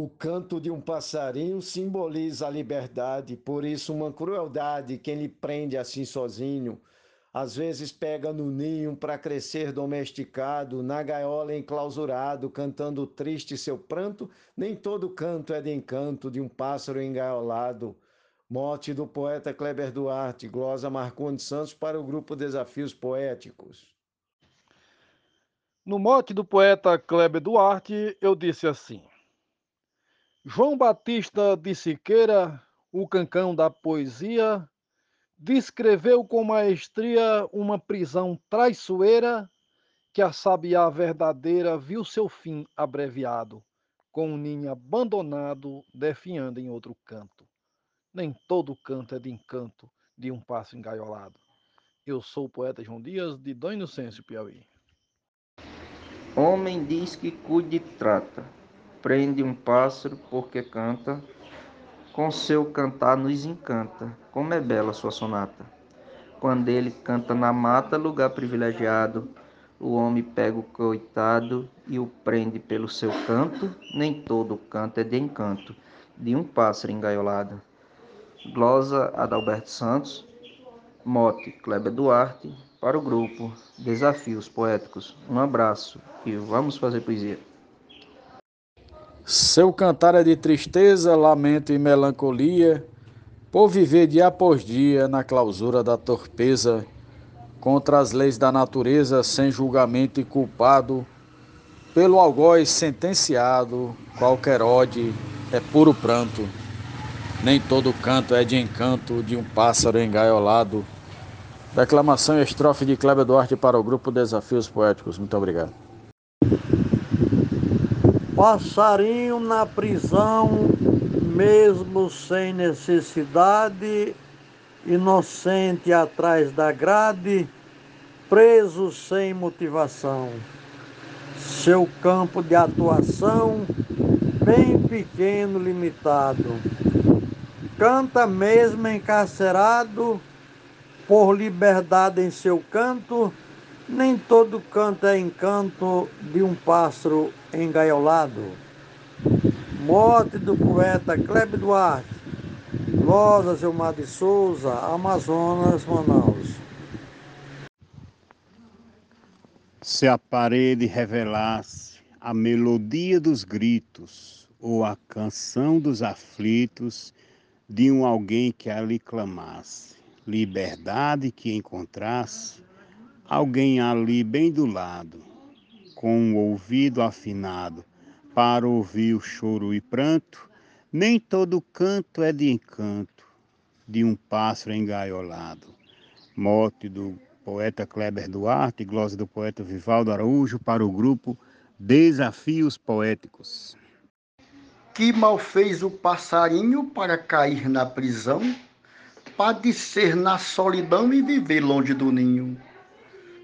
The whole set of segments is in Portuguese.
O canto de um passarinho simboliza a liberdade, por isso, uma crueldade quem lhe prende assim sozinho. Às vezes pega no ninho para crescer domesticado, na gaiola enclausurado, cantando triste seu pranto. Nem todo canto é de encanto de um pássaro engaiolado. Morte do poeta Kleber Duarte, glosa Marcondes Santos para o grupo Desafios Poéticos. No mote do poeta Kleber Duarte, eu disse assim. João Batista de Siqueira, o cancão da poesia, descreveu com maestria uma prisão traiçoeira que a sabiá verdadeira viu seu fim abreviado, com um ninho abandonado definhando em outro canto. Nem todo canto é de encanto de um passo engaiolado. Eu sou o poeta João Dias, de Dom Inocêncio, Piauí. Homem diz que cuide e trata, prende um pássaro porque canta, com seu cantar nos encanta, como é bela sua sonata. Quando ele canta na mata, lugar privilegiado, o homem pega o coitado e o prende pelo seu canto, nem todo canto é de encanto, de um pássaro engaiolado. Glosa Adalberto Santos, Mote Kleber Duarte, para o grupo Desafios Poéticos. Um abraço e vamos fazer poesia. Seu cantar é de tristeza, lamento e melancolia, por viver dia após dia na clausura da torpeza, contra as leis da natureza, sem julgamento e culpado, pelo algoz sentenciado, qualquer ode é puro pranto. Nem todo canto é de encanto de um pássaro engaiolado. Declamação e estrofe de Kleber Duarte para o grupo Desafios Poéticos. Muito obrigado. Passarinho na prisão, mesmo sem necessidade, inocente atrás da grade, preso sem motivação. Seu campo de atuação bem pequeno, limitado. Canta mesmo encarcerado por liberdade em seu canto nem todo canto é encanto de um pássaro engaiolado. Morte do poeta Kleber Duarte, Rosa Gilmar de Souza, Amazonas, Manaus. Se a parede revelasse a melodia dos gritos ou a canção dos aflitos de um alguém que ali clamasse, liberdade que encontrasse, alguém ali bem do lado, com o ouvido afinado, para ouvir o choro e pranto, nem todo canto é de encanto de um pássaro engaiolado. Morte do poeta Kleber Duarte, glosa do poeta Vivaldo Araújo para o grupo Desafios Poéticos. Que mal fez o passarinho para cair na prisão, padecer na solidão e viver longe do ninho?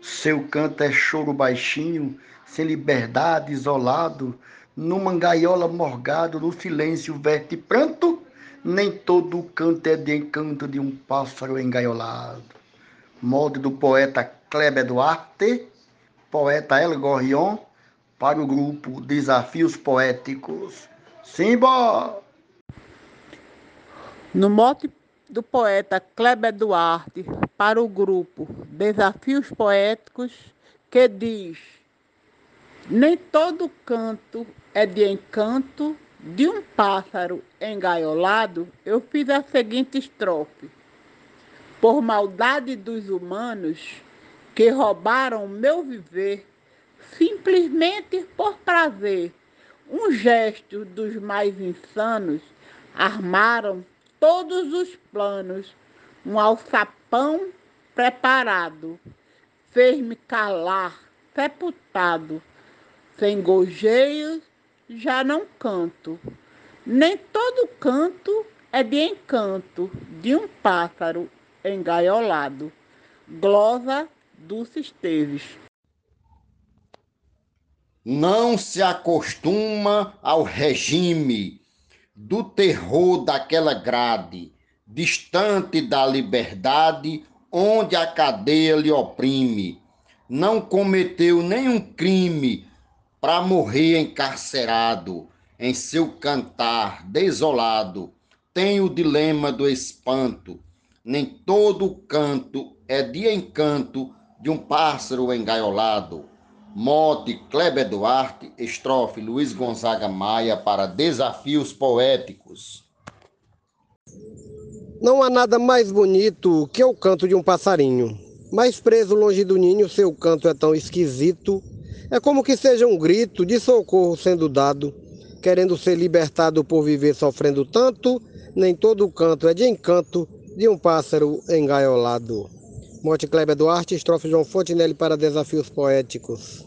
Seu canto é choro baixinho, sem liberdade, isolado, numa gaiola morgado, no silêncio verte pranto, nem todo canto é de encanto de um pássaro engaiolado. Molde do poeta Kleber Duarte, poeta El Gorrion, para o grupo Desafios Poéticos. Simba! No mote do poeta Kleber Duarte para o grupo Desafios Poéticos, que diz: Nem todo canto é de encanto de um pássaro engaiolado, eu fiz a seguinte estrofe. Por maldade dos humanos que roubaram meu viver, simplesmente por prazer, um gesto dos mais insanos, armaram todos os planos, um alçapão preparado, fez-me calar, sepultado, sem gojeios já não canto, nem todo canto é de encanto de um pássaro engaiolado. Glosa Dulce Esteves. Não se acostuma ao regime do terror daquela grade, distante da liberdade, onde a cadeia lhe oprime. Não cometeu nenhum crime para morrer encarcerado. em seu cantar desolado, tem o dilema do espanto. Nem todo canto é de encanto de um pássaro engaiolado. Mote Kleber Duarte, estrofe Luiz Gonzaga Maia para Desafios Poéticos. Não há nada mais bonito que o canto de um passarinho. Mas preso longe do ninho, seu canto é tão esquisito. É como que seja um grito de socorro sendo dado, querendo ser libertado por viver sofrendo tanto. Nem todo canto é de encanto de um pássaro engaiolado. Monte Kleber Duarte, estrofe João Fontenelle para Desafios Poéticos.